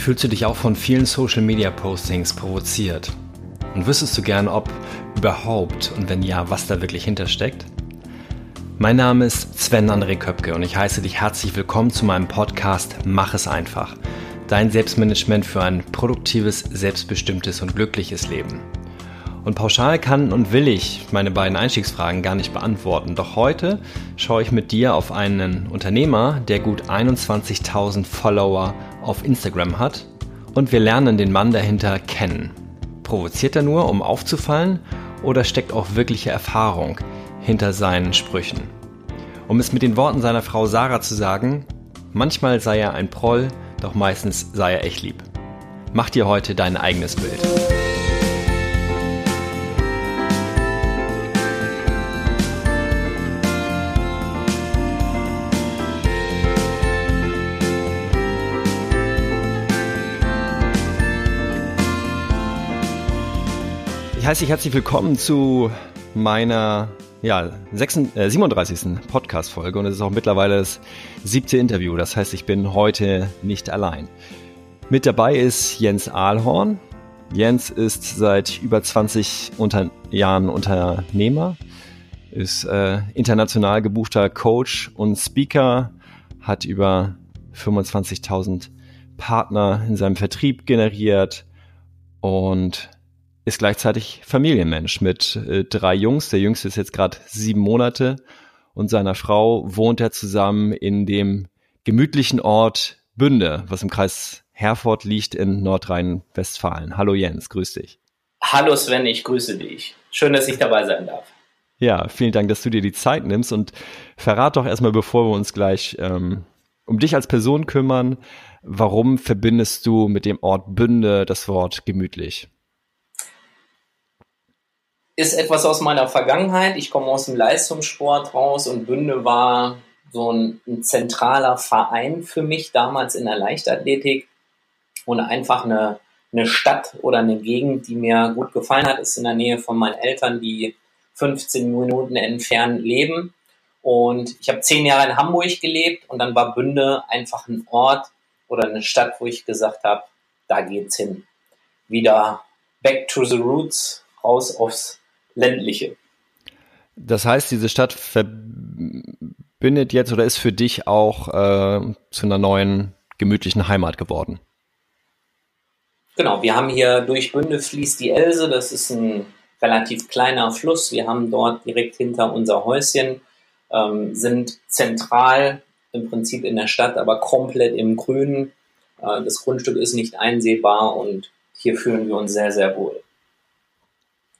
Fühlst du dich auch von vielen Social Media Postings provoziert? Und wüsstest du gern, ob überhaupt und wenn ja, was da wirklich hintersteckt? Mein Name ist Sven André Köpke und ich heiße dich herzlich willkommen zu meinem Podcast Mach es einfach. Dein Selbstmanagement für ein produktives, selbstbestimmtes und glückliches Leben. Und pauschal kann und will ich meine beiden Einstiegsfragen gar nicht beantworten. Doch heute schaue ich mit dir auf einen Unternehmer, der gut 21.000 Follower auf Instagram hat und wir lernen den Mann dahinter kennen. Provoziert er nur, um aufzufallen oder steckt auch wirkliche Erfahrung hinter seinen Sprüchen? Um es mit den Worten seiner Frau Sarah zu sagen, manchmal sei er ein Proll, doch meistens sei er echt lieb. Mach dir heute dein eigenes Bild. Heiße dich herzlich willkommen zu meiner ja, 36, äh, 37. Podcast-Folge und es ist auch mittlerweile das siebte Interview. Das heißt, ich bin heute nicht allein. Mit dabei ist Jens Ahlhorn. Jens ist seit über 20 unter Jahren Unternehmer, ist äh, international gebuchter Coach und Speaker, hat über 25.000 Partner in seinem Vertrieb generiert und ist gleichzeitig Familienmensch mit äh, drei Jungs. Der jüngste ist jetzt gerade sieben Monate und seiner Frau wohnt er zusammen in dem gemütlichen Ort Bünde, was im Kreis Herford liegt in Nordrhein-Westfalen. Hallo Jens, grüß dich. Hallo Sven, ich grüße dich. Schön, dass ich dabei sein darf. Ja, vielen Dank, dass du dir die Zeit nimmst und verrat doch erstmal, bevor wir uns gleich ähm, um dich als Person kümmern, warum verbindest du mit dem Ort Bünde das Wort gemütlich? Ist etwas aus meiner Vergangenheit. Ich komme aus dem Leistungssport raus und Bünde war so ein, ein, zentraler Verein für mich damals in der Leichtathletik und einfach eine, eine Stadt oder eine Gegend, die mir gut gefallen hat, ist in der Nähe von meinen Eltern, die 15 Minuten entfernt leben. Und ich habe zehn Jahre in Hamburg gelebt und dann war Bünde einfach ein Ort oder eine Stadt, wo ich gesagt habe, da geht's hin. Wieder back to the roots, raus aufs ländliche. Das heißt, diese Stadt verbindet jetzt oder ist für dich auch äh, zu einer neuen gemütlichen Heimat geworden. Genau, wir haben hier durch Bünde fließt die Else, das ist ein relativ kleiner Fluss. Wir haben dort direkt hinter unser Häuschen, ähm, sind zentral im Prinzip in der Stadt, aber komplett im Grünen. Äh, das Grundstück ist nicht einsehbar und hier fühlen wir uns sehr, sehr wohl.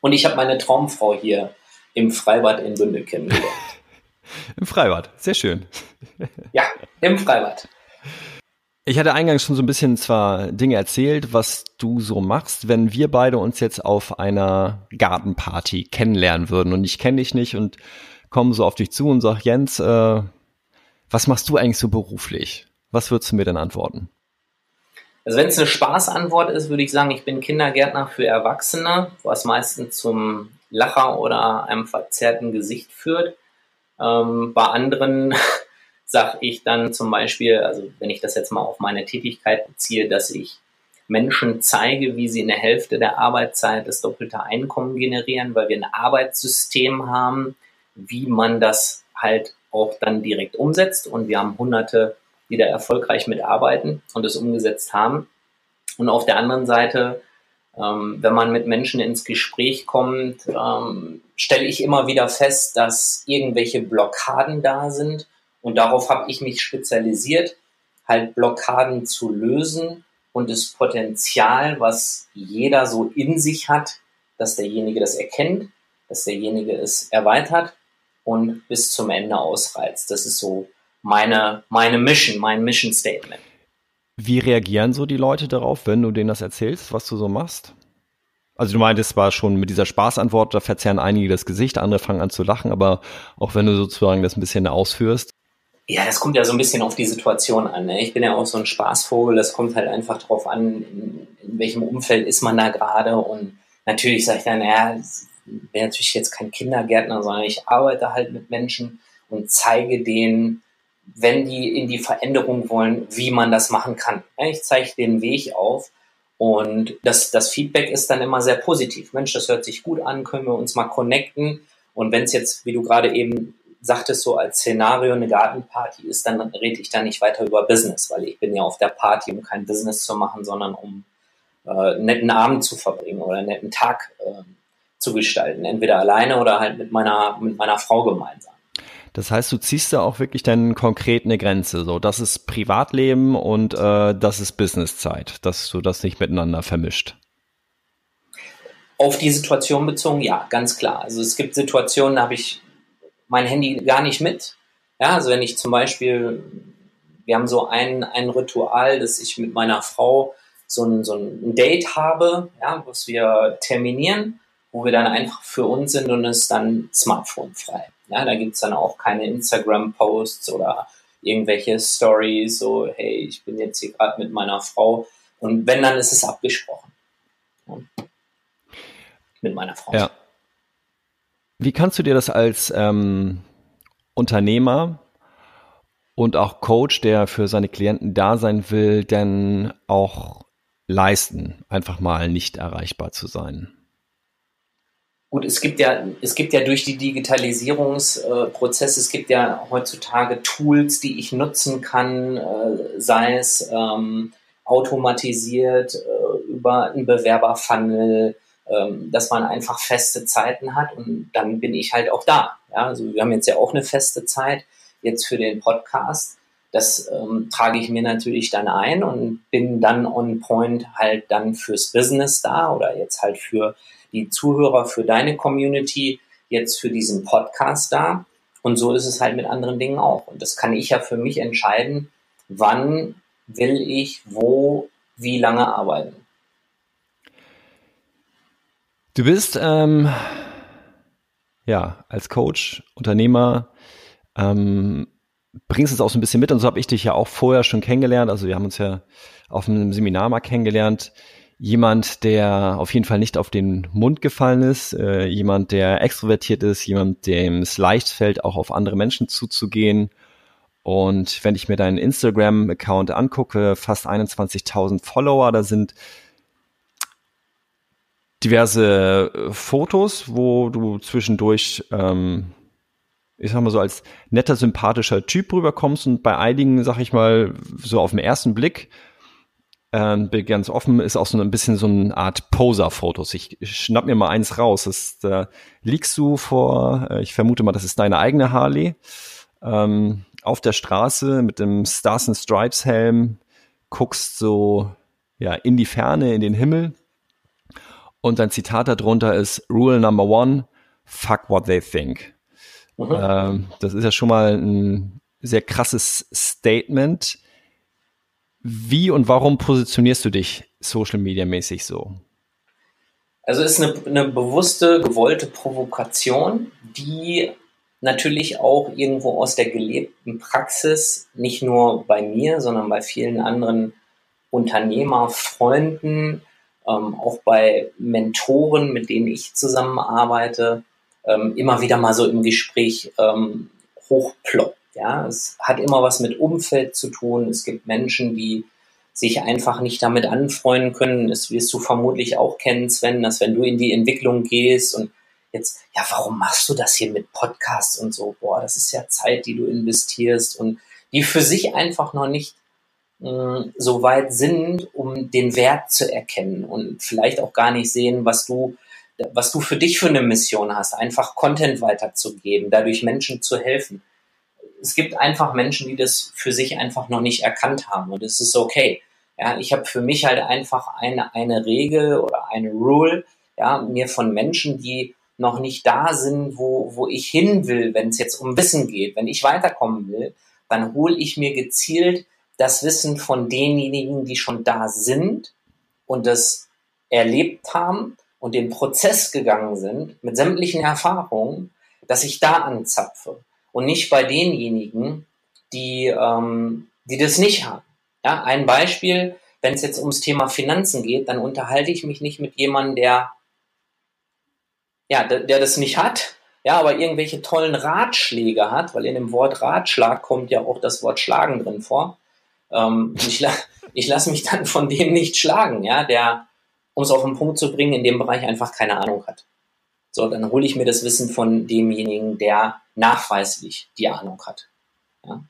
Und ich habe meine Traumfrau hier im Freibad in Bünde kennengelernt. Im Freibad, sehr schön. ja, im Freibad. Ich hatte eingangs schon so ein bisschen zwar Dinge erzählt, was du so machst, wenn wir beide uns jetzt auf einer Gartenparty kennenlernen würden und ich kenne dich nicht und komme so auf dich zu und sag Jens, äh, was machst du eigentlich so beruflich? Was würdest du mir denn antworten? Also wenn es eine Spaßantwort ist, würde ich sagen, ich bin Kindergärtner für Erwachsene, was meistens zum Lacher oder einem verzerrten Gesicht führt. Ähm, bei anderen sage ich dann zum Beispiel, also wenn ich das jetzt mal auf meine Tätigkeit beziehe, dass ich Menschen zeige, wie sie in der Hälfte der Arbeitszeit das doppelte Einkommen generieren, weil wir ein Arbeitssystem haben, wie man das halt auch dann direkt umsetzt. Und wir haben hunderte die da erfolgreich mitarbeiten und es umgesetzt haben. Und auf der anderen Seite, ähm, wenn man mit Menschen ins Gespräch kommt, ähm, stelle ich immer wieder fest, dass irgendwelche Blockaden da sind. Und darauf habe ich mich spezialisiert, halt Blockaden zu lösen und das Potenzial, was jeder so in sich hat, dass derjenige das erkennt, dass derjenige es erweitert und bis zum Ende ausreizt. Das ist so meine, meine Mission, mein Mission Statement. Wie reagieren so die Leute darauf, wenn du denen das erzählst, was du so machst? Also du meintest zwar schon mit dieser Spaßantwort, da verzerren einige das Gesicht, andere fangen an zu lachen, aber auch wenn du sozusagen das ein bisschen ausführst. Ja, das kommt ja so ein bisschen auf die Situation an. Ne? Ich bin ja auch so ein Spaßvogel, das kommt halt einfach drauf an, in, in welchem Umfeld ist man da gerade. Und natürlich sage ich dann, ja, ich bin natürlich jetzt kein Kindergärtner, sondern ich arbeite halt mit Menschen und zeige denen, wenn die in die Veränderung wollen, wie man das machen kann. Ich zeige den Weg auf und das, das Feedback ist dann immer sehr positiv. Mensch, das hört sich gut an, können wir uns mal connecten. Und wenn es jetzt, wie du gerade eben sagtest, so als Szenario eine Gartenparty ist, dann rede ich da nicht weiter über Business, weil ich bin ja auf der Party, um kein Business zu machen, sondern um äh, einen netten Abend zu verbringen oder einen netten Tag äh, zu gestalten. Entweder alleine oder halt mit meiner, mit meiner Frau gemeinsam. Das heißt, du ziehst da auch wirklich dann konkret eine Grenze. So, das ist Privatleben und äh, das ist Businesszeit, dass du das nicht miteinander vermischt. Auf die Situation bezogen, ja, ganz klar. Also es gibt Situationen, da habe ich mein Handy gar nicht mit. Ja, also wenn ich zum Beispiel, wir haben so ein, ein Ritual, dass ich mit meiner Frau so ein, so ein Date habe, ja, was wir terminieren, wo wir dann einfach für uns sind und es dann Smartphone frei. Ja, da gibt's dann auch keine Instagram-Posts oder irgendwelche Stories, so, hey, ich bin jetzt hier gerade mit meiner Frau. Und wenn, dann ist es abgesprochen. Ja. Mit meiner Frau. Ja. Wie kannst du dir das als ähm, Unternehmer und auch Coach, der für seine Klienten da sein will, denn auch leisten, einfach mal nicht erreichbar zu sein? Gut, es gibt ja, es gibt ja durch die Digitalisierungsprozesse, es gibt ja heutzutage Tools, die ich nutzen kann, äh, sei es ähm, automatisiert äh, über einen Bewerberfunnel, ähm, dass man einfach feste Zeiten hat und dann bin ich halt auch da. Ja, also wir haben jetzt ja auch eine feste Zeit jetzt für den Podcast. Das ähm, trage ich mir natürlich dann ein und bin dann on point halt dann fürs Business da oder jetzt halt für die Zuhörer für deine Community, jetzt für diesen Podcast da. Und so ist es halt mit anderen Dingen auch. Und das kann ich ja für mich entscheiden, wann will ich wo, wie lange arbeiten. Du bist ähm, ja als Coach, Unternehmer, ähm, bringst es auch so ein bisschen mit und so habe ich dich ja auch vorher schon kennengelernt. Also wir haben uns ja auf einem Seminar mal kennengelernt jemand, der auf jeden Fall nicht auf den Mund gefallen ist, äh, jemand, der extrovertiert ist, jemand, dem es leicht fällt, auch auf andere Menschen zuzugehen. Und wenn ich mir deinen Instagram-Account angucke, fast 21.000 Follower, da sind diverse äh, Fotos, wo du zwischendurch, ähm, ich sag mal so, als netter, sympathischer Typ rüberkommst und bei einigen, sag ich mal, so auf den ersten Blick ähm, bin ganz offen, ist auch so ein bisschen so eine Art Poser-Fotos. Ich schnapp mir mal eins raus. Das, da liegst du vor, äh, ich vermute mal, das ist deine eigene Harley, ähm, auf der Straße mit dem Stars and Stripes Helm, guckst so ja in die Ferne, in den Himmel. Und dein Zitat darunter ist Rule Number One: Fuck what they think. Mhm. Ähm, das ist ja schon mal ein sehr krasses Statement wie und warum positionierst du dich Social Media mäßig so? Also ist eine, eine bewusste, gewollte Provokation, die natürlich auch irgendwo aus der gelebten Praxis, nicht nur bei mir, sondern bei vielen anderen Unternehmerfreunden, ähm, auch bei Mentoren, mit denen ich zusammenarbeite, ähm, immer wieder mal so im Gespräch ähm, hochploppt. Ja, es hat immer was mit Umfeld zu tun. Es gibt Menschen, die sich einfach nicht damit anfreunden können. Das wirst du vermutlich auch kennen, Sven, dass wenn du in die Entwicklung gehst und jetzt, ja, warum machst du das hier mit Podcasts und so? Boah, das ist ja Zeit, die du investierst und die für sich einfach noch nicht mh, hm, so weit sind, um den Wert zu erkennen und vielleicht auch gar nicht sehen, was du was du für dich für eine Mission hast, einfach Content weiterzugeben, dadurch Menschen zu helfen es gibt einfach Menschen, die das für sich einfach noch nicht erkannt haben und es ist okay. Ja, ich habe für mich halt einfach eine, eine Regel oder eine Rule, ja, mir von Menschen, die noch nicht da sind, wo, wo ich hin will, wenn es jetzt um Wissen geht. Wenn ich weiterkommen will, dann hole ich mir gezielt das Wissen von denjenigen, die schon da sind und das erlebt haben und den Prozess gegangen sind mit sämtlichen Erfahrungen, dass ich da anzapfe und nicht bei denjenigen, die, ähm, die das nicht haben. Ja, ein Beispiel, wenn es jetzt ums Thema Finanzen geht, dann unterhalte ich mich nicht mit jemandem, der, ja, der, der das nicht hat, ja, aber irgendwelche tollen Ratschläge hat, weil in dem Wort Ratschlag kommt ja auch das Wort Schlagen drin vor. Ähm, ich, ich lasse mich dann von dem nicht schlagen, ja, der, um es auf den Punkt zu bringen, in dem Bereich einfach keine Ahnung hat. So, dann hole ich mir das Wissen von demjenigen, der nachweislich die Ahnung hat. Ja?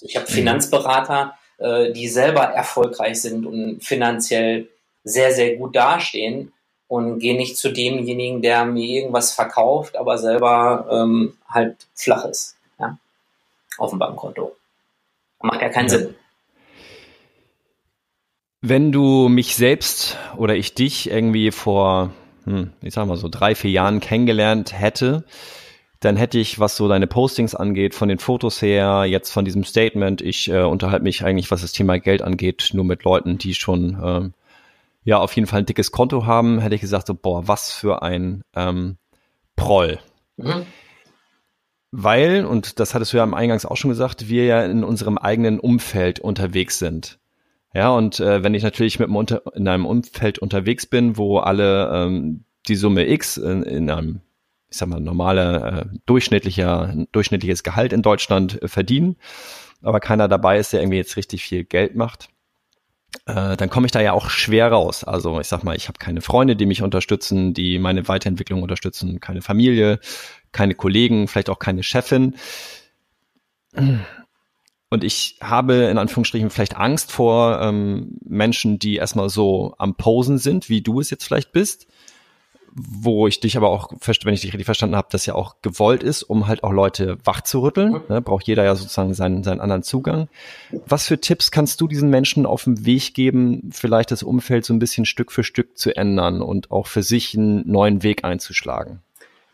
Ich habe mhm. Finanzberater, äh, die selber erfolgreich sind und finanziell sehr, sehr gut dastehen und gehe nicht zu demjenigen, der mir irgendwas verkauft, aber selber ähm, halt flach ist ja? auf dem Bankkonto. Macht ja keinen ja. Sinn. Wenn du mich selbst oder ich dich irgendwie vor hm, ich sag mal so drei, vier Jahren kennengelernt hätte, dann hätte ich, was so deine Postings angeht, von den Fotos her, jetzt von diesem Statement, ich äh, unterhalte mich eigentlich, was das Thema Geld angeht, nur mit Leuten, die schon ähm, ja auf jeden Fall ein dickes Konto haben, hätte ich gesagt, so, boah, was für ein ähm, Proll. Mhm. Weil, und das hattest du ja am Eingangs auch schon gesagt, wir ja in unserem eigenen Umfeld unterwegs sind. Ja, und äh, wenn ich natürlich mit unter, in einem Umfeld unterwegs bin, wo alle ähm, die Summe X in, in einem, ich sag mal, normale, äh, durchschnittlicher, durchschnittliches Gehalt in Deutschland äh, verdienen, aber keiner dabei ist, der irgendwie jetzt richtig viel Geld macht, äh, dann komme ich da ja auch schwer raus. Also ich sag mal, ich habe keine Freunde, die mich unterstützen, die meine Weiterentwicklung unterstützen, keine Familie, keine Kollegen, vielleicht auch keine Chefin. Und ich habe in Anführungsstrichen vielleicht Angst vor ähm, Menschen, die erstmal so am Posen sind, wie du es jetzt vielleicht bist. Wo ich dich aber auch, wenn ich dich richtig verstanden habe, das ja auch gewollt ist, um halt auch Leute wach zu rütteln. Ne? Braucht jeder ja sozusagen seinen, seinen anderen Zugang. Was für Tipps kannst du diesen Menschen auf den Weg geben, vielleicht das Umfeld so ein bisschen Stück für Stück zu ändern und auch für sich einen neuen Weg einzuschlagen?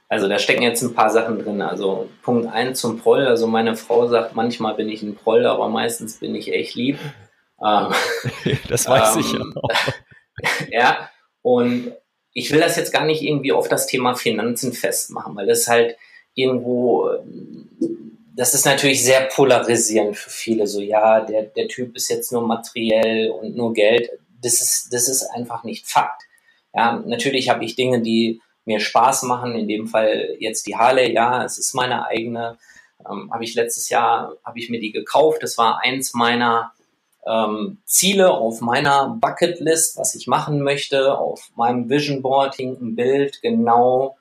Also da stecken jetzt ein paar Sachen drin. Also Punkt 1 zum Proll. Also meine Frau sagt, manchmal bin ich ein Proll, aber meistens bin ich echt lieb. Ähm, das weiß ähm, ich ja. Auch. ja, und ich will das jetzt gar nicht irgendwie auf das Thema Finanzen festmachen, weil das halt irgendwo, das ist natürlich sehr polarisierend für viele. So, ja, der, der Typ ist jetzt nur materiell und nur Geld. Das ist, das ist einfach nicht Fakt. Ja, natürlich habe ich Dinge, die mir Spaß machen. In dem Fall jetzt die Harley, ja, es ist meine eigene. Ähm, habe ich letztes Jahr, habe ich mir die gekauft. Das war eins meiner ähm, Ziele auf meiner Bucketlist, was ich machen möchte. Auf meinem Vision Board hing ein Bild genau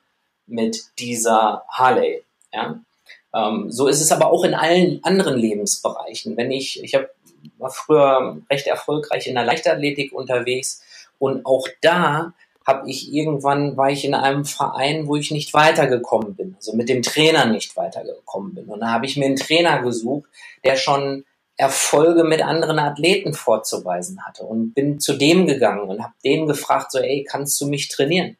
mit dieser Harley. Ja? Ähm, so ist es aber auch in allen anderen Lebensbereichen. Wenn ich, ich hab, war früher recht erfolgreich in der Leichtathletik unterwegs und auch da habe ich irgendwann, war ich in einem Verein, wo ich nicht weitergekommen bin, also mit dem Trainer nicht weitergekommen bin. Und da habe ich mir einen Trainer gesucht, der schon Erfolge mit anderen Athleten vorzuweisen hatte und bin zu dem gegangen und habe den gefragt, so, ey, kannst du mich trainieren?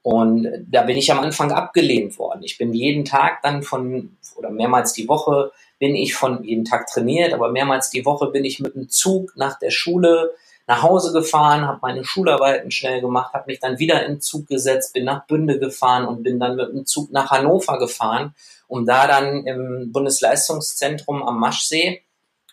Und da bin ich am Anfang abgelehnt worden. Ich bin jeden Tag dann von, oder mehrmals die Woche bin ich von jeden Tag trainiert, aber mehrmals die Woche bin ich mit dem Zug nach der Schule nach Hause gefahren, habe meine Schularbeiten schnell gemacht, habe mich dann wieder in Zug gesetzt, bin nach Bünde gefahren und bin dann mit dem Zug nach Hannover gefahren, um da dann im Bundesleistungszentrum am Maschsee,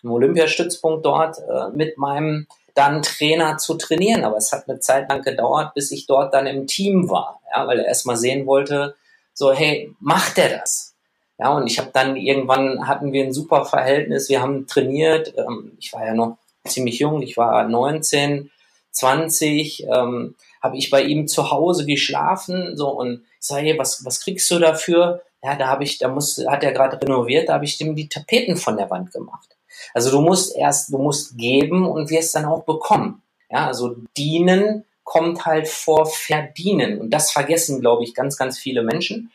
im Olympiastützpunkt dort, äh, mit meinem dann Trainer zu trainieren. Aber es hat eine Zeit lang gedauert, bis ich dort dann im Team war, ja, weil er erstmal sehen wollte, so, hey, macht er das? Ja, und ich habe dann irgendwann hatten wir ein super Verhältnis, wir haben trainiert, ähm, ich war ja noch ziemlich jung, ich war 19, 20, ähm, habe ich bei ihm zu Hause geschlafen, so und ich sage, hey, was, was kriegst du dafür? Ja, da habe ich, da muss, hat er gerade renoviert, da habe ich dem die Tapeten von der Wand gemacht. Also du musst erst, du musst geben und wirst dann auch bekommen. Ja, also dienen kommt halt vor verdienen und das vergessen, glaube ich, ganz, ganz viele Menschen.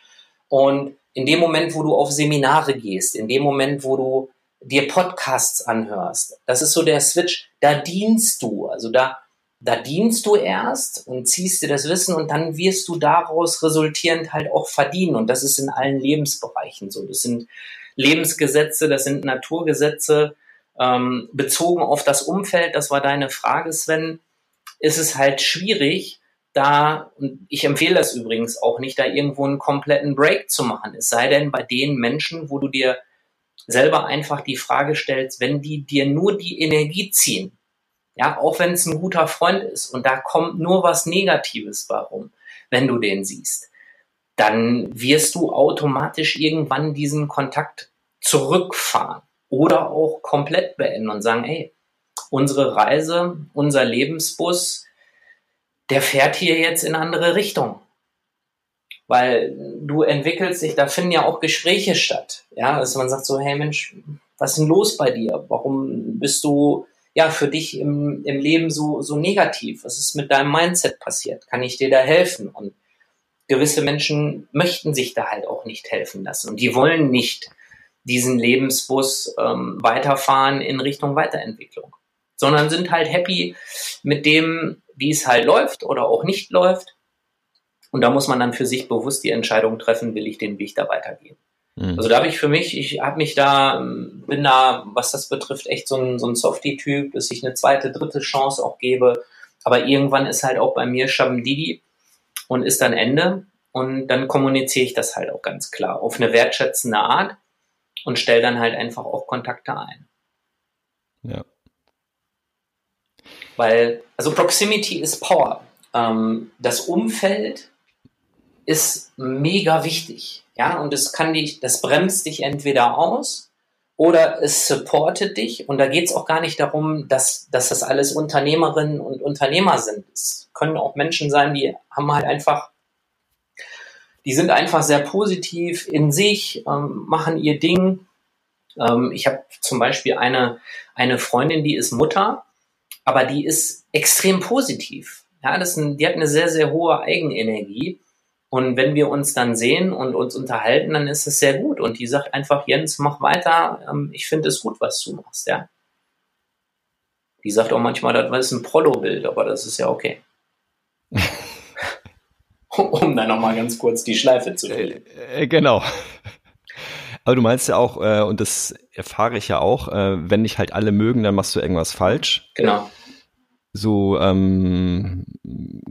Und in dem Moment, wo du auf Seminare gehst, in dem Moment, wo du dir Podcasts anhörst. Das ist so der Switch. Da dienst du. Also da, da dienst du erst und ziehst dir das Wissen und dann wirst du daraus resultierend halt auch verdienen. Und das ist in allen Lebensbereichen so. Das sind Lebensgesetze, das sind Naturgesetze. Ähm, bezogen auf das Umfeld, das war deine Frage, Sven, ist es halt schwierig, da, und ich empfehle das übrigens auch nicht, da irgendwo einen kompletten Break zu machen. Es sei denn bei den Menschen, wo du dir selber einfach die Frage stellst, wenn die dir nur die Energie ziehen, ja, auch wenn es ein guter Freund ist und da kommt nur was Negatives warum, wenn du den siehst, dann wirst du automatisch irgendwann diesen Kontakt zurückfahren oder auch komplett beenden und sagen, hey, unsere Reise, unser Lebensbus, der fährt hier jetzt in andere Richtung. Weil du entwickelst dich, da finden ja auch Gespräche statt. Ja, dass man sagt so, hey Mensch, was ist denn los bei dir? Warum bist du ja für dich im, im Leben so, so negativ? Was ist mit deinem Mindset passiert? Kann ich dir da helfen? Und gewisse Menschen möchten sich da halt auch nicht helfen lassen. Und die wollen nicht diesen Lebensbus ähm, weiterfahren in Richtung Weiterentwicklung, sondern sind halt happy mit dem, wie es halt läuft oder auch nicht läuft. Und da muss man dann für sich bewusst die Entscheidung treffen, will ich den Weg da weitergehen. Mhm. Also da habe ich für mich, ich habe mich da, ähm, bin da, was das betrifft, echt so ein, so ein Softie-Typ, dass ich eine zweite, dritte Chance auch gebe. Aber irgendwann ist halt auch bei mir Shabendidi und ist dann Ende. Und dann kommuniziere ich das halt auch ganz klar auf eine wertschätzende Art und stelle dann halt einfach auch Kontakte ein. Ja. Weil, also Proximity ist Power. Ähm, das Umfeld ist mega wichtig. Ja, und das kann dich, das bremst dich entweder aus oder es supportet dich. Und da geht es auch gar nicht darum, dass, dass das alles Unternehmerinnen und Unternehmer sind. Es können auch Menschen sein, die haben halt einfach die sind einfach sehr positiv in sich, ähm, machen ihr Ding. Ähm, ich habe zum Beispiel eine, eine Freundin, die ist Mutter, aber die ist extrem positiv. Ja, das ist ein, die hat eine sehr, sehr hohe Eigenenergie. Und wenn wir uns dann sehen und uns unterhalten, dann ist es sehr gut. Und die sagt einfach, Jens, mach weiter. Ähm, ich finde es gut, was du machst, ja. Die sagt auch manchmal, das ist ein Prollo-Bild, aber das ist ja okay. um dann nochmal ganz kurz die Schleife zu drehen. Äh, äh, genau. Aber du meinst ja auch, äh, und das erfahre ich ja auch, wenn dich halt alle mögen, dann machst du irgendwas falsch. Genau so ähm,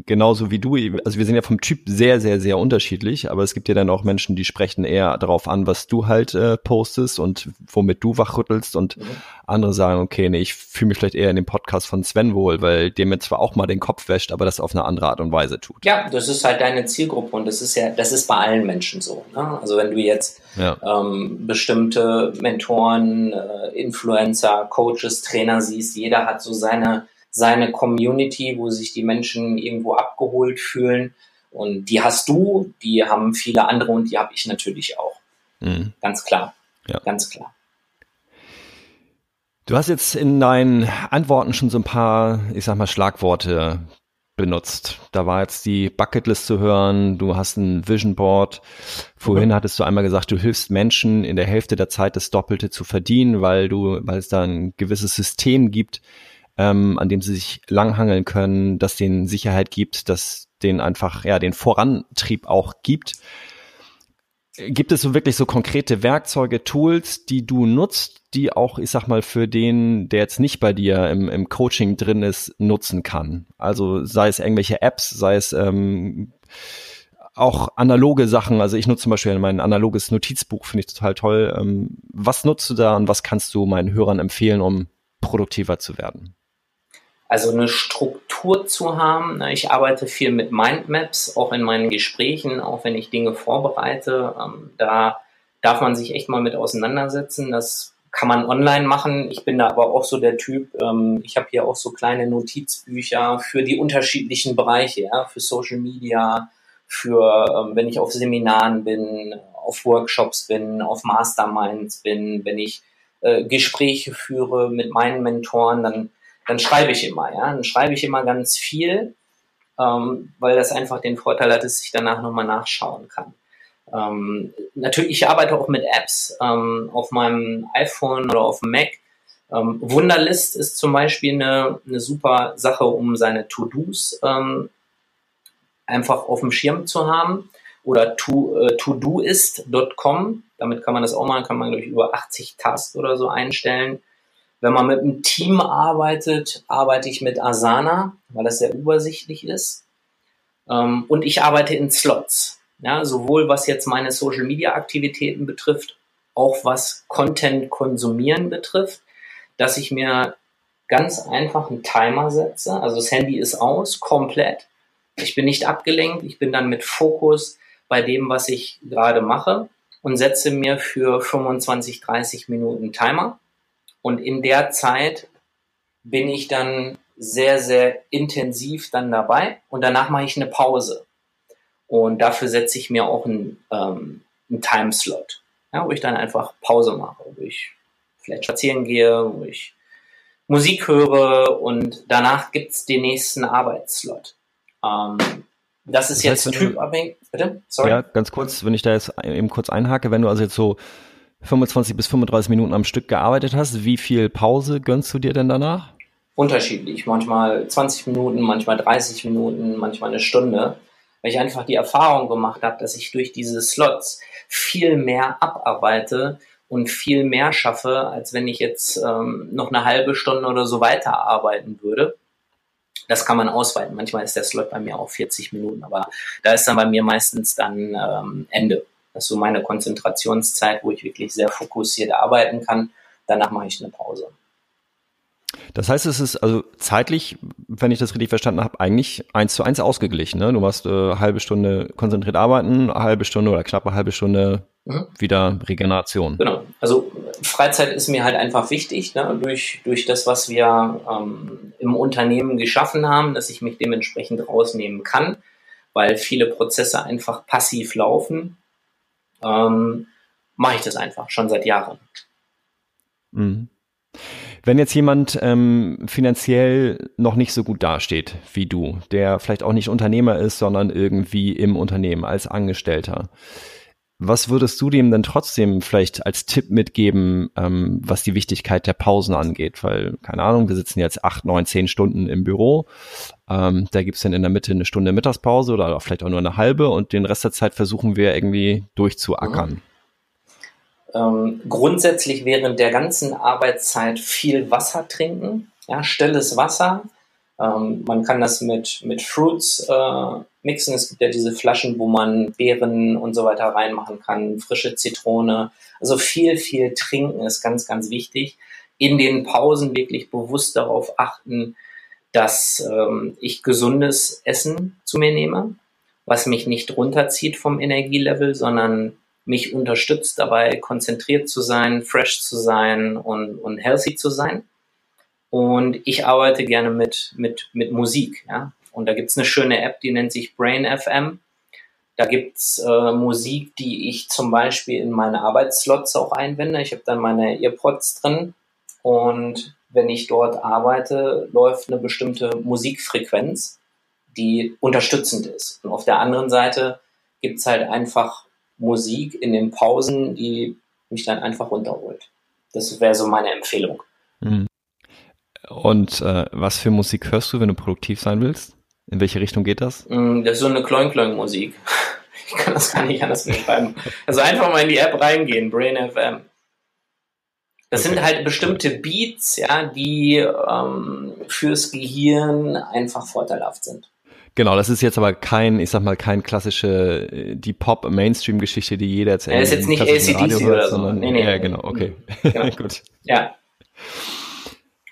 genauso wie du, also wir sind ja vom Typ sehr, sehr, sehr unterschiedlich, aber es gibt ja dann auch Menschen, die sprechen eher darauf an, was du halt äh, postest und womit du wachrüttelst und mhm. andere sagen, okay, nee, ich fühle mich vielleicht eher in dem Podcast von Sven wohl, weil der mir zwar auch mal den Kopf wäscht, aber das auf eine andere Art und Weise tut. Ja, das ist halt deine Zielgruppe und das ist ja, das ist bei allen Menschen so. Ne? Also wenn du jetzt ja. ähm, bestimmte Mentoren, äh, Influencer, Coaches, Trainer siehst, jeder hat so seine seine Community, wo sich die Menschen irgendwo abgeholt fühlen. Und die hast du, die haben viele andere und die habe ich natürlich auch. Mhm. Ganz klar. Ja. Ganz klar. Du hast jetzt in deinen Antworten schon so ein paar, ich sag mal, Schlagworte benutzt. Da war jetzt die Bucketlist zu hören, du hast ein Vision Board. Vorhin mhm. hattest du einmal gesagt, du hilfst Menschen in der Hälfte der Zeit das Doppelte zu verdienen, weil du, weil es da ein gewisses System gibt, ähm, an dem sie sich langhangeln können, das denen Sicherheit gibt, das den einfach, ja, den Vorantrieb auch gibt. Gibt es so wirklich so konkrete Werkzeuge, Tools, die du nutzt, die auch, ich sag mal, für den, der jetzt nicht bei dir im, im Coaching drin ist, nutzen kann? Also sei es irgendwelche Apps, sei es ähm, auch analoge Sachen. Also ich nutze zum Beispiel mein analoges Notizbuch, finde ich total toll. Ähm, was nutzt du da und was kannst du meinen Hörern empfehlen, um produktiver zu werden? Also eine Struktur zu haben. Ich arbeite viel mit Mindmaps, auch in meinen Gesprächen, auch wenn ich Dinge vorbereite. Ähm, da darf man sich echt mal mit auseinandersetzen. Das kann man online machen. Ich bin da aber auch so der Typ, ähm, ich habe hier auch so kleine Notizbücher für die unterschiedlichen Bereiche, ja, für Social Media, für ähm, wenn ich auf Seminaren bin, auf Workshops bin, auf Masterminds bin, wenn ich äh, Gespräche führe mit meinen Mentoren, dann dann schreibe ich immer, ja, dann schreibe ich immer ganz viel, ähm, weil das einfach den Vorteil hat, dass ich danach nochmal nachschauen kann. Ähm, natürlich, ich arbeite auch mit Apps ähm, auf meinem iPhone oder auf dem Mac. Ähm, Wunderlist ist zum Beispiel eine, eine super Sache, um seine To-Dos ähm, einfach auf dem Schirm zu haben. Oder to, äh, todoist.com, damit kann man das auch machen, kann man glaube ich über 80 Tasks oder so einstellen. Wenn man mit einem Team arbeitet, arbeite ich mit Asana, weil das sehr übersichtlich ist. Ähm, und ich arbeite in Slots. Ja, sowohl was jetzt meine Social Media Aktivitäten betrifft, auch was Content konsumieren betrifft, dass ich mir ganz einfach einen Timer setze. Also das Handy ist aus, komplett. Ich bin nicht abgelenkt. Ich bin dann mit Fokus bei dem, was ich gerade mache und setze mir für 25, 30 Minuten Timer. Und in der Zeit bin ich dann sehr, sehr intensiv dann dabei und danach mache ich eine Pause. Und dafür setze ich mir auch einen, ähm, einen Timeslot, ja, wo ich dann einfach Pause mache, wo ich vielleicht spazieren gehe, wo ich Musik höre und danach gibt's den nächsten Arbeitsslot. Ähm, das ist das heißt, jetzt typabhängig. Bitte? Sorry. Ja, ganz kurz, wenn ich da jetzt eben kurz einhake, wenn du also jetzt so 25 bis 35 Minuten am Stück gearbeitet hast, wie viel Pause gönnst du dir denn danach? Unterschiedlich. Manchmal 20 Minuten, manchmal 30 Minuten, manchmal eine Stunde. Weil ich einfach die Erfahrung gemacht habe, dass ich durch diese Slots viel mehr abarbeite und viel mehr schaffe, als wenn ich jetzt ähm, noch eine halbe Stunde oder so weiterarbeiten würde. Das kann man ausweiten. Manchmal ist der Slot bei mir auch 40 Minuten, aber da ist dann bei mir meistens dann ähm, Ende. Das ist so meine Konzentrationszeit, wo ich wirklich sehr fokussiert arbeiten kann. Danach mache ich eine Pause. Das heißt, es ist also zeitlich, wenn ich das richtig verstanden habe, eigentlich eins zu eins ausgeglichen. Ne? Du machst äh, halbe Stunde konzentriert arbeiten, eine halbe Stunde oder knappe halbe Stunde mhm. wieder Regeneration. Genau. Also Freizeit ist mir halt einfach wichtig, ne? durch, durch das, was wir ähm, im Unternehmen geschaffen haben, dass ich mich dementsprechend rausnehmen kann, weil viele Prozesse einfach passiv laufen. Ähm, mache ich das einfach schon seit Jahren. Mhm. Wenn jetzt jemand ähm, finanziell noch nicht so gut dasteht wie du, der vielleicht auch nicht Unternehmer ist, sondern irgendwie im Unternehmen als Angestellter, was würdest du dem denn trotzdem vielleicht als Tipp mitgeben, ähm, was die Wichtigkeit der Pausen angeht? Weil, keine Ahnung, wir sitzen jetzt acht, neun, zehn Stunden im Büro. Ähm, da gibt's dann in der Mitte eine Stunde Mittagspause oder vielleicht auch nur eine halbe und den Rest der Zeit versuchen wir irgendwie durchzuackern. Mhm. Ähm, grundsätzlich während der ganzen Arbeitszeit viel Wasser trinken, ja, stilles Wasser. Ähm, man kann das mit, mit Fruits äh, mixen. Es gibt ja diese Flaschen, wo man Beeren und so weiter reinmachen kann, frische Zitrone. Also viel, viel trinken ist ganz, ganz wichtig. In den Pausen wirklich bewusst darauf achten, dass ähm, ich gesundes Essen zu mir nehme, was mich nicht runterzieht vom Energielevel, sondern mich unterstützt dabei, konzentriert zu sein, fresh zu sein und, und healthy zu sein. Und ich arbeite gerne mit, mit, mit Musik. Ja? Und da gibt's eine schöne App, die nennt sich Brain FM. Da gibt's äh, Musik, die ich zum Beispiel in meine Arbeitsslots auch einwende. Ich habe dann meine Earpods drin und wenn ich dort arbeite, läuft eine bestimmte Musikfrequenz, die unterstützend ist. Und auf der anderen Seite gibt's halt einfach Musik in den Pausen, die mich dann einfach runterholt. Das wäre so meine Empfehlung. Mhm. Und äh, was für Musik hörst du, wenn du produktiv sein willst? In welche Richtung geht das? Mm, das ist so eine Kloing-Kloing-Musik. Ich kann das gar nicht anders beschreiben. Also einfach mal in die App reingehen, Brain FM. Das okay. sind halt bestimmte Beats, ja, die ähm, fürs Gehirn einfach vorteilhaft sind. Genau, das ist jetzt aber kein, ich sag mal, kein klassische, äh, die Pop-Mainstream-Geschichte, die jeder erzählt. Er ist jetzt nicht ACDC oder so. Sondern, nee, nee, ja, genau, okay. Genau. Gut. Ja.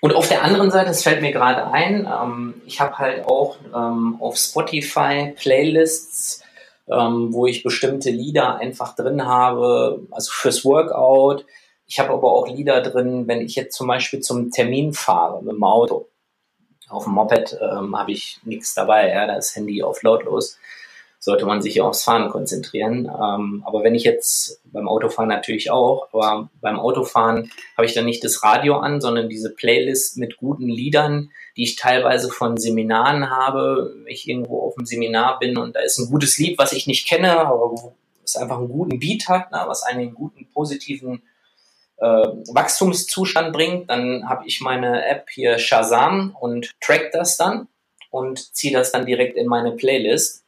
Und auf der anderen Seite, es fällt mir gerade ein, ähm, ich habe halt auch ähm, auf Spotify Playlists, ähm, wo ich bestimmte Lieder einfach drin habe, also fürs Workout. Ich habe aber auch Lieder drin, wenn ich jetzt zum Beispiel zum Termin fahre mit dem Auto auf dem Moped ähm, habe ich nichts dabei, ja, da ist Handy auf lautlos. Sollte man sich ja aufs Fahren konzentrieren. Ähm, aber wenn ich jetzt beim Autofahren natürlich auch, aber beim Autofahren habe ich dann nicht das Radio an, sondern diese Playlist mit guten Liedern, die ich teilweise von Seminaren habe, ich irgendwo auf dem Seminar bin und da ist ein gutes Lied, was ich nicht kenne, aber es einfach einen guten Beat hat, ne, was einen guten positiven äh, Wachstumszustand bringt, dann habe ich meine App hier Shazam und track das dann und ziehe das dann direkt in meine Playlist.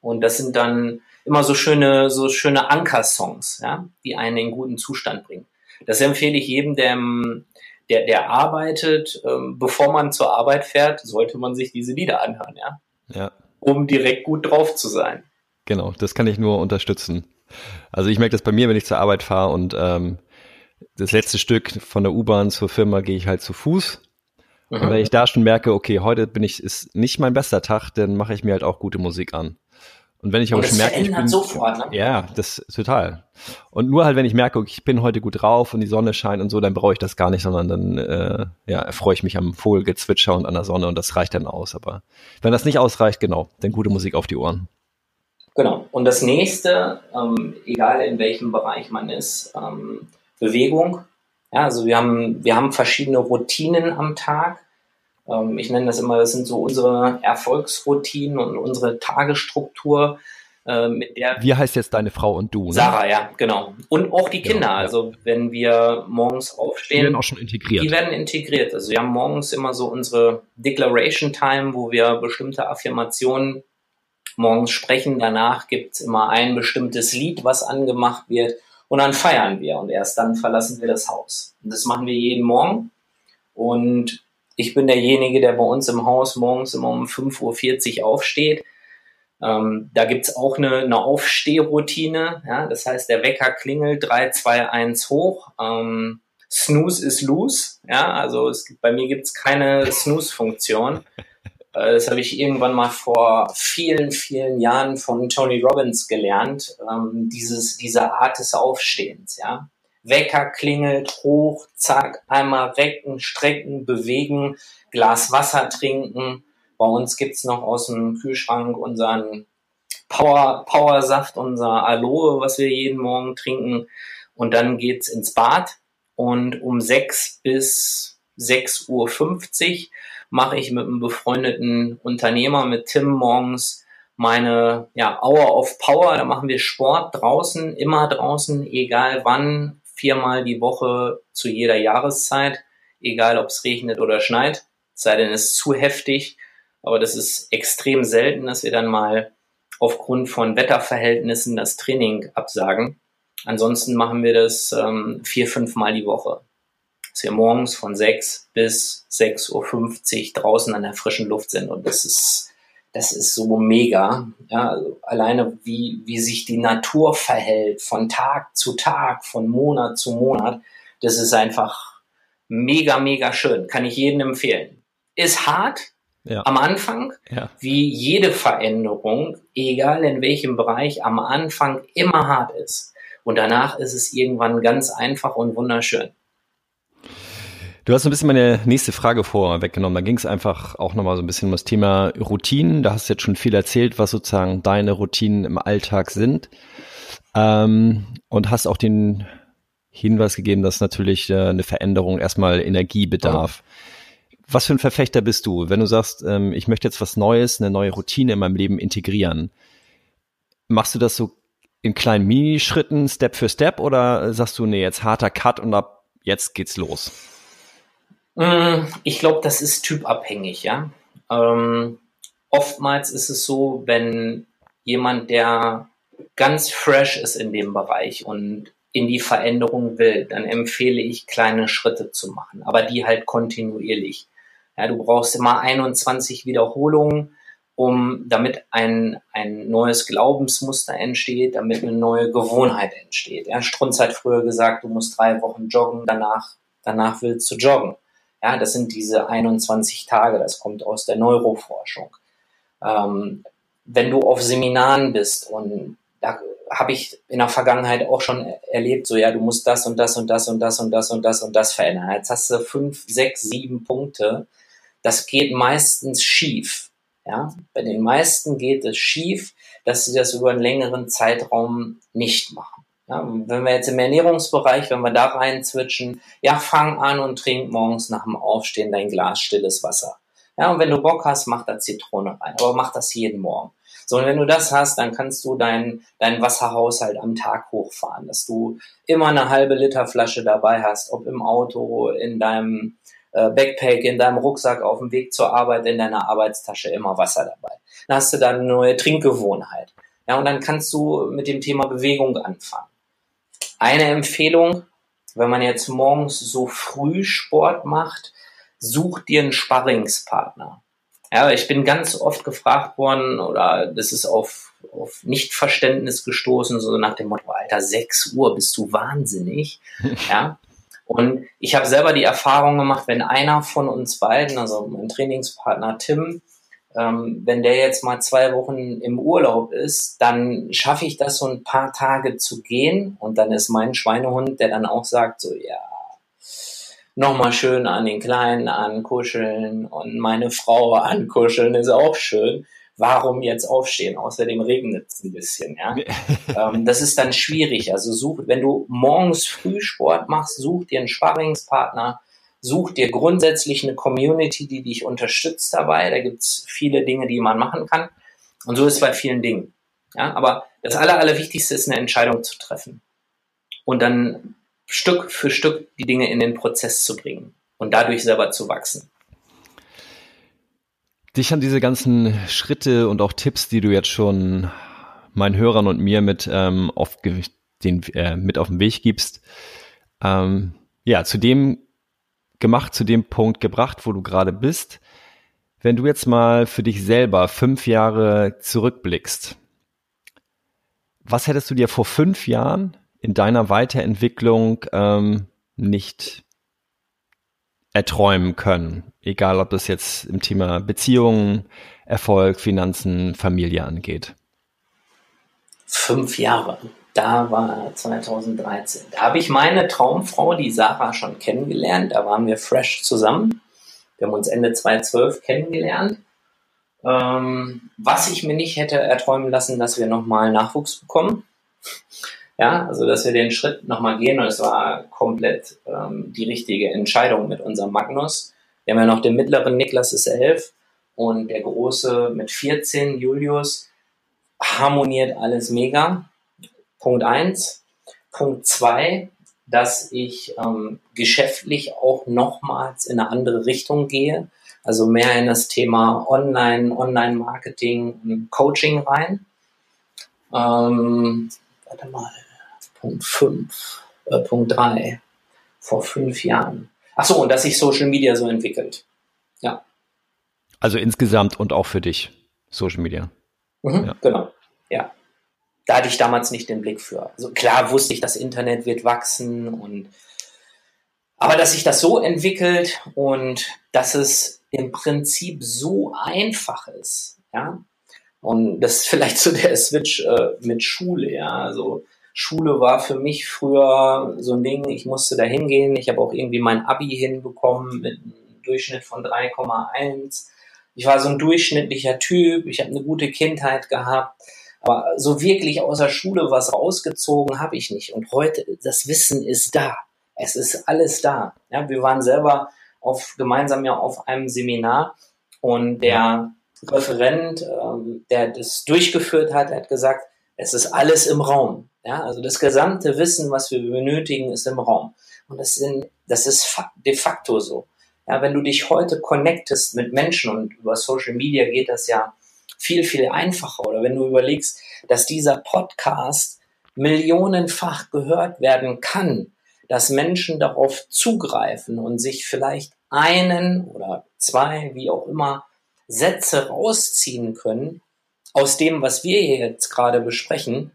Und das sind dann immer so schöne, so schöne Anker-Songs, ja, die einen in guten Zustand bringen. Das empfehle ich jedem, der, der, der arbeitet, ähm, bevor man zur Arbeit fährt, sollte man sich diese Lieder anhören, ja. Ja. Um direkt gut drauf zu sein. Genau, das kann ich nur unterstützen. Also ich merke das bei mir, wenn ich zur Arbeit fahre und ähm, das letzte Stück von der U-Bahn zur Firma gehe ich halt zu Fuß. Mhm. Und wenn ich da schon merke, okay, heute bin ich, ist nicht mein bester Tag, dann mache ich mir halt auch gute Musik an. Und wenn ich aber schon merke, ich bin, sofort, ne? ja, das total. Und nur halt, wenn ich merke, okay, ich bin heute gut drauf und die Sonne scheint und so, dann brauche ich das gar nicht, sondern dann äh, ja, erfreue ich mich am Vogelgezwitscher und an der Sonne und das reicht dann aus. Aber wenn das nicht ausreicht, genau, dann gute Musik auf die Ohren. Genau. Und das nächste, ähm, egal in welchem Bereich man ist, ähm, Bewegung. Ja, also wir haben, wir haben verschiedene Routinen am Tag. Ähm, ich nenne das immer, das sind so unsere Erfolgsroutinen und unsere Tagesstruktur. Äh, mit der Wie heißt jetzt deine Frau und du? Ne? Sarah, ja, genau. Und auch die Kinder. Genau, ja. Also wenn wir morgens aufstehen. Die werden auch schon integriert. Die werden integriert. Also wir haben morgens immer so unsere Declaration Time, wo wir bestimmte Affirmationen morgens sprechen. Danach gibt's immer ein bestimmtes Lied, was angemacht wird. Und dann feiern wir und erst dann verlassen wir das Haus. Und das machen wir jeden Morgen. Und ich bin derjenige, der bei uns im Haus morgens immer um 5.40 Uhr aufsteht. Ähm, da gibt's auch eine, eine Aufstehroutine. Ja? Das heißt, der Wecker klingelt 3, 2, 1 hoch. Ähm, Snooze ist loose. Ja? Also es gibt, bei mir gibt's keine Snooze-Funktion. Äh, das habe ich irgendwann mal vor vielen, vielen Jahren von Tony Robbins gelernt. Ähm, dieses, diese Art des Aufstehens. Ja? Wecker klingelt hoch, zack, einmal recken, strecken, bewegen, Glas Wasser trinken. Bei uns gibt's noch aus dem Kühlschrank unseren Power, Powersaft, unser Aloe, was wir jeden Morgen trinken. Und dann geht's ins Bad. Und um sechs bis 6.50 Uhr mache ich mit einem befreundeten Unternehmer, mit Tim morgens meine ja, Hour of Power. Da machen wir Sport draußen, immer draußen, egal wann, viermal die Woche zu jeder Jahreszeit, egal ob es regnet oder schneit, sei denn es ist zu heftig. Aber das ist extrem selten, dass wir dann mal aufgrund von Wetterverhältnissen das Training absagen. Ansonsten machen wir das ähm, vier, fünf Mal die Woche. Dass wir morgens von sechs bis 6.50 Uhr draußen an der frischen Luft sind. Und das ist das ist so mega. Ja, also alleine wie, wie sich die Natur verhält von Tag zu Tag, von Monat zu Monat, das ist einfach mega, mega schön. Kann ich jedem empfehlen. Ist hart ja. am Anfang, ja. wie jede Veränderung, egal in welchem Bereich, am Anfang immer hart ist. Und danach ist es irgendwann ganz einfach und wunderschön. Du hast ein bisschen meine nächste Frage vorweggenommen. Da ging es einfach auch nochmal so ein bisschen um das Thema Routinen. Da hast du jetzt schon viel erzählt, was sozusagen deine Routinen im Alltag sind. Ähm, und hast auch den Hinweis gegeben, dass natürlich äh, eine Veränderung erstmal Energie bedarf. Oh. Was für ein Verfechter bist du, wenn du sagst, ähm, ich möchte jetzt was Neues, eine neue Routine in meinem Leben integrieren? Machst du das so in kleinen Minischritten, Step für Step, oder sagst du, nee, jetzt harter Cut und ab jetzt geht's los? Mm, ich glaube, das ist typabhängig, ja. Ähm, oftmals ist es so, wenn jemand, der ganz fresh ist in dem Bereich und in die Veränderung will, dann empfehle ich, kleine Schritte zu machen, aber die halt kontinuierlich. Ja, du brauchst immer 21 Wiederholungen, um, damit ein, ein neues Glaubensmuster entsteht, damit eine neue Gewohnheit entsteht. Ja, Strunz hat früher gesagt, du musst drei Wochen joggen, danach, danach willst du joggen. Ja, das sind diese 21 Tage, das kommt aus der Neuroforschung. Ähm, wenn du auf Seminaren bist und da habe ich in der Vergangenheit auch schon erlebt, so ja, du musst das und das und das und das und das und das und das verändern. Jetzt hast du fünf, sechs, sieben Punkte. Das geht meistens schief. Ja, bei den meisten geht es schief, dass sie das über einen längeren Zeitraum nicht machen. Ja, wenn wir jetzt im Ernährungsbereich, wenn wir da rein switchen, ja, fang an und trink morgens nach dem Aufstehen dein Glas stilles Wasser. Ja, und wenn du Bock hast, mach da Zitrone rein, aber mach das jeden Morgen. So, und wenn du das hast, dann kannst du deinen dein Wasserhaushalt am Tag hochfahren, dass du immer eine halbe Liter Flasche dabei hast, ob im Auto, in deinem äh, Backpack, in deinem Rucksack, auf dem Weg zur Arbeit, in deiner Arbeitstasche immer Wasser dabei. Dann hast du dann eine neue Trinkgewohnheit. Ja, und dann kannst du mit dem Thema Bewegung anfangen. Eine Empfehlung, wenn man jetzt morgens so früh Sport macht, such dir einen Sparringspartner. Ja, ich bin ganz oft gefragt worden oder das ist auf, auf Nichtverständnis gestoßen, so nach dem Motto, Alter, 6 Uhr, bist du wahnsinnig? ja. Und ich habe selber die Erfahrung gemacht, wenn einer von uns beiden, also mein Trainingspartner Tim, ähm, wenn der jetzt mal zwei Wochen im Urlaub ist, dann schaffe ich das so ein paar Tage zu gehen und dann ist mein Schweinehund, der dann auch sagt so, ja, nochmal schön an den Kleinen ankuscheln und meine Frau ankuscheln ist auch schön. Warum jetzt aufstehen? Außerdem regnet es ein bisschen. Ja? ähm, das ist dann schwierig. Also such, wenn du morgens früh Sport machst, such dir einen Sparringspartner, such dir grundsätzlich eine Community, die dich unterstützt dabei. Da gibt's viele Dinge, die man machen kann. Und so ist es bei vielen Dingen. Ja, aber das Aller, Allerwichtigste ist, eine Entscheidung zu treffen. Und dann Stück für Stück die Dinge in den Prozess zu bringen und dadurch selber zu wachsen. Dich an diese ganzen Schritte und auch Tipps, die du jetzt schon meinen Hörern und mir mit, ähm, auf, den, äh, mit auf den Weg gibst, ähm, ja, zu dem gemacht, zu dem Punkt gebracht, wo du gerade bist. Wenn du jetzt mal für dich selber fünf Jahre zurückblickst, was hättest du dir vor fünf Jahren in deiner Weiterentwicklung ähm, nicht erträumen können. Egal, ob das jetzt im Thema Beziehungen, Erfolg, Finanzen, Familie angeht. Fünf Jahre. Da war 2013. Da habe ich meine Traumfrau, die Sarah, schon kennengelernt. Da waren wir fresh zusammen. Wir haben uns Ende 2012 kennengelernt. Ähm, was ich mir nicht hätte erträumen lassen, dass wir nochmal Nachwuchs bekommen. Ja, also dass wir den Schritt nochmal gehen und es war komplett ähm, die richtige Entscheidung mit unserem Magnus. Wir haben ja noch den mittleren Niklas ist elf und der große mit 14, Julius, harmoniert alles mega. Punkt eins. Punkt zwei, dass ich ähm, geschäftlich auch nochmals in eine andere Richtung gehe, also mehr in das Thema Online, Online-Marketing, Coaching rein. Ähm, warte mal, Punkt 5, äh, Punkt 3, vor fünf Jahren. Ach so, und dass sich Social Media so entwickelt. Ja. Also insgesamt und auch für dich, Social Media. Mhm, ja. Genau, ja. Da hatte ich damals nicht den Blick für. Also klar wusste ich, das Internet wird wachsen und aber dass sich das so entwickelt und dass es im Prinzip so einfach ist, ja. Und das ist vielleicht so der Switch äh, mit Schule, ja. Also Schule war für mich früher so ein Ding, ich musste da hingehen. Ich habe auch irgendwie mein Abi hinbekommen mit einem Durchschnitt von 3,1. Ich war so ein durchschnittlicher Typ, ich habe eine gute Kindheit gehabt. Aber so wirklich aus der Schule was rausgezogen habe ich nicht. Und heute, das Wissen ist da. Es ist alles da. Ja, wir waren selber auf, gemeinsam ja auf einem Seminar und der Referent, ähm, der das durchgeführt hat, hat gesagt, es ist alles im Raum. Ja, also das gesamte Wissen, was wir benötigen, ist im Raum. Und das, sind, das ist de facto so. Ja, wenn du dich heute connectest mit Menschen und über Social Media geht das ja viel, viel einfacher. Oder wenn du überlegst, dass dieser Podcast millionenfach gehört werden kann, dass Menschen darauf zugreifen und sich vielleicht einen oder zwei, wie auch immer, Sätze rausziehen können aus dem, was wir hier jetzt gerade besprechen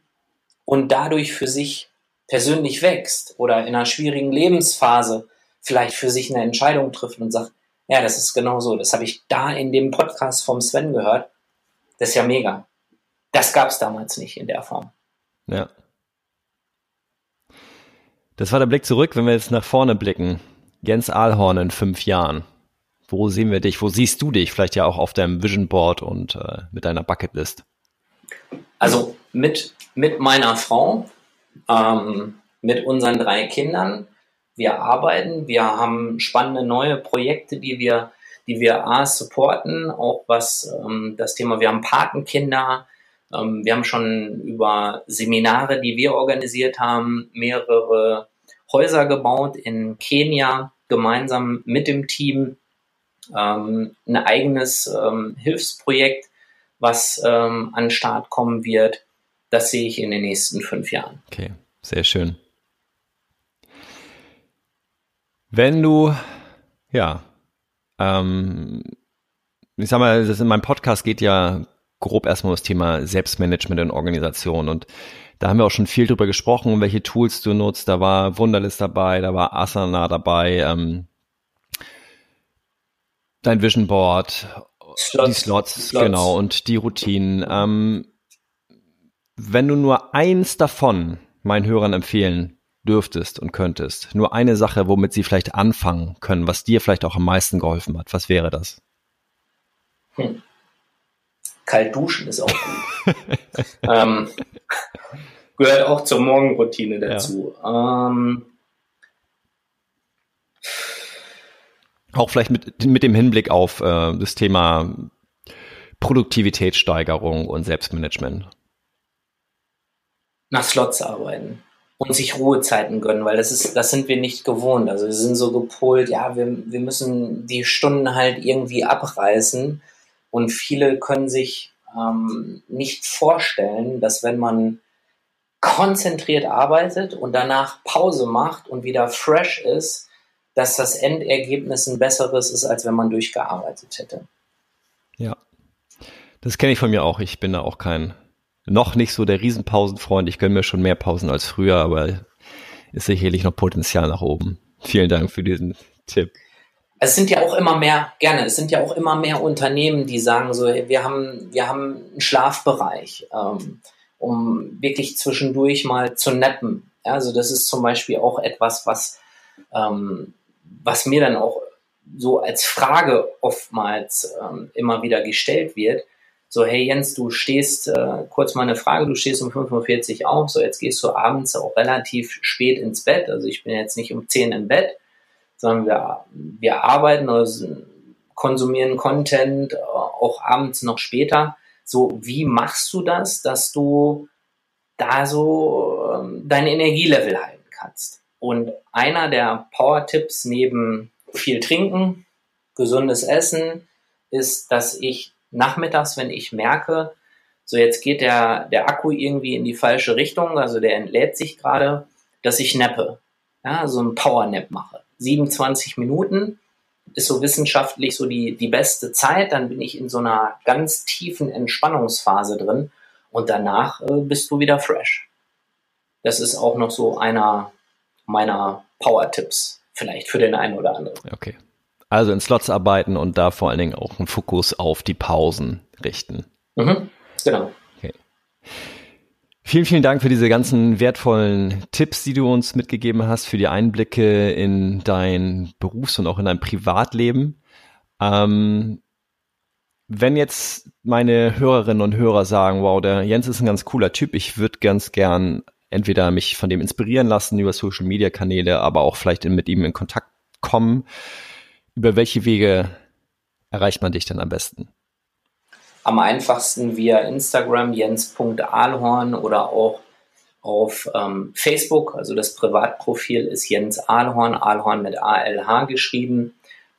und dadurch für sich persönlich wächst oder in einer schwierigen Lebensphase vielleicht für sich eine Entscheidung trifft und sagt, ja, das ist genau so, das habe ich da in dem Podcast vom Sven gehört. Das ist ja mega. Das gab es damals nicht in der Form. Ja. Das war der Blick zurück, wenn wir jetzt nach vorne blicken. Jens Ahlhorn in fünf Jahren. Wo sehen wir dich? Wo siehst du dich? Vielleicht ja auch auf deinem Vision Board und äh, mit deiner Bucketlist. Also mit, mit meiner Frau, ähm, mit unseren drei Kindern. Wir arbeiten, wir haben spannende neue Projekte, die wir, die wir A, supporten, auch was ähm, das Thema, wir haben Patenkinder, ähm, wir haben schon über Seminare, die wir organisiert haben, mehrere Häuser gebaut in Kenia, gemeinsam mit dem Team, ähm, ein eigenes ähm, Hilfsprojekt, was ähm, an Start kommen wird. Das sehe ich in den nächsten fünf Jahren. Okay, sehr schön. Wenn du, ja, ähm, ich sag mal, das in meinem Podcast geht ja grob erstmal um das Thema Selbstmanagement in Organisationen und da haben wir auch schon viel drüber gesprochen, welche Tools du nutzt. Da war Wunderlist dabei, da war Asana dabei, ähm, dein Vision Board Slots. Die Slots, Slots, genau, und die Routinen. Ähm, wenn du nur eins davon meinen Hörern empfehlen dürftest und könntest, nur eine Sache, womit sie vielleicht anfangen können, was dir vielleicht auch am meisten geholfen hat, was wäre das? Hm. Kalt duschen ist auch gut. ähm, gehört auch zur Morgenroutine dazu. Ja. Ähm, auch vielleicht mit, mit dem Hinblick auf äh, das Thema Produktivitätssteigerung und Selbstmanagement. Nach Slots arbeiten und sich Ruhezeiten gönnen, weil das ist, das sind wir nicht gewohnt. Also wir sind so gepolt, ja, wir, wir müssen die Stunden halt irgendwie abreißen und viele können sich ähm, nicht vorstellen, dass wenn man konzentriert arbeitet und danach Pause macht und wieder fresh ist, dass das Endergebnis ein besseres ist, als wenn man durchgearbeitet hätte. Ja, das kenne ich von mir auch. Ich bin da auch kein, noch nicht so der Riesenpausenfreund. Ich gönne mir schon mehr Pausen als früher, aber ist sicherlich noch Potenzial nach oben. Vielen Dank für diesen Tipp. Es sind ja auch immer mehr, gerne, es sind ja auch immer mehr Unternehmen, die sagen so, wir haben, wir haben einen Schlafbereich. Ähm, um wirklich zwischendurch mal zu nappen. Also das ist zum Beispiel auch etwas, was, ähm, was mir dann auch so als Frage oftmals ähm, immer wieder gestellt wird. So, hey Jens, du stehst, äh, kurz mal eine Frage, du stehst um 5.40 Uhr auf, so jetzt gehst du abends auch relativ spät ins Bett. Also ich bin jetzt nicht um 10 im Bett, sondern wir, wir arbeiten oder konsumieren Content äh, auch abends noch später. So, wie machst du das, dass du da so ähm, dein Energielevel halten kannst? Und einer der Power-Tipps neben viel trinken, gesundes Essen, ist, dass ich nachmittags, wenn ich merke, so jetzt geht der, der Akku irgendwie in die falsche Richtung, also der entlädt sich gerade, dass ich nappe, ja, so ein Power-Nap mache. 27 Minuten, ist so wissenschaftlich so die, die beste Zeit. Dann bin ich in so einer ganz tiefen Entspannungsphase drin und danach äh, bist du wieder fresh. Das ist auch noch so einer meiner Power-Tipps, vielleicht für den einen oder anderen. Okay. Also in Slots arbeiten und da vor allen Dingen auch einen Fokus auf die Pausen richten. Mhm, genau. Okay. Vielen, vielen Dank für diese ganzen wertvollen Tipps, die du uns mitgegeben hast, für die Einblicke in dein Berufs- und auch in dein Privatleben. Ähm, wenn jetzt meine Hörerinnen und Hörer sagen, wow, der Jens ist ein ganz cooler Typ, ich würde ganz gern entweder mich von dem inspirieren lassen über Social Media Kanäle, aber auch vielleicht mit ihm in Kontakt kommen. Über welche Wege erreicht man dich denn am besten? am einfachsten via Instagram jens.ahlhorn oder auch auf ähm, Facebook. Also das Privatprofil ist Jens Ahlhorn, Ahlhorn mit ALH geschrieben.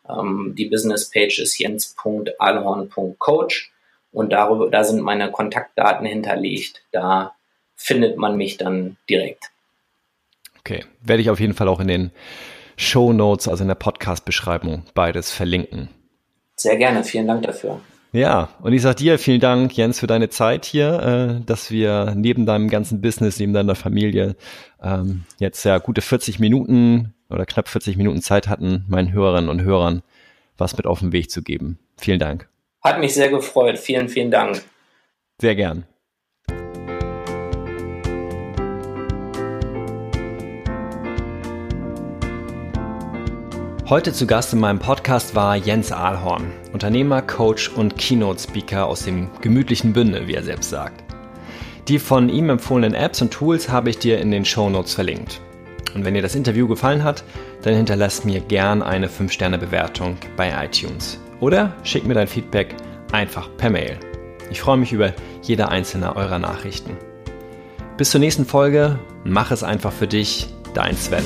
Ähm, die Businesspage ist jens.ahlhorn.coach und darüber, da sind meine Kontaktdaten hinterlegt. Da findet man mich dann direkt. Okay, werde ich auf jeden Fall auch in den Show Notes, also in der Podcast-Beschreibung, beides verlinken. Sehr gerne, vielen Dank dafür. Ja, und ich sag dir vielen Dank, Jens, für deine Zeit hier, äh, dass wir neben deinem ganzen Business, neben deiner Familie ähm, jetzt ja gute 40 Minuten oder knapp 40 Minuten Zeit hatten, meinen Hörerinnen und Hörern was mit auf den Weg zu geben. Vielen Dank. Hat mich sehr gefreut. Vielen, vielen Dank. Sehr gern. Heute zu Gast in meinem Podcast war Jens Ahlhorn, Unternehmer, Coach und Keynote-Speaker aus dem gemütlichen Bünde, wie er selbst sagt. Die von ihm empfohlenen Apps und Tools habe ich dir in den Show Notes verlinkt. Und wenn dir das Interview gefallen hat, dann hinterlass mir gern eine 5-Sterne-Bewertung bei iTunes. Oder schick mir dein Feedback einfach per Mail. Ich freue mich über jede einzelne eurer Nachrichten. Bis zur nächsten Folge, mach es einfach für dich, dein Sven.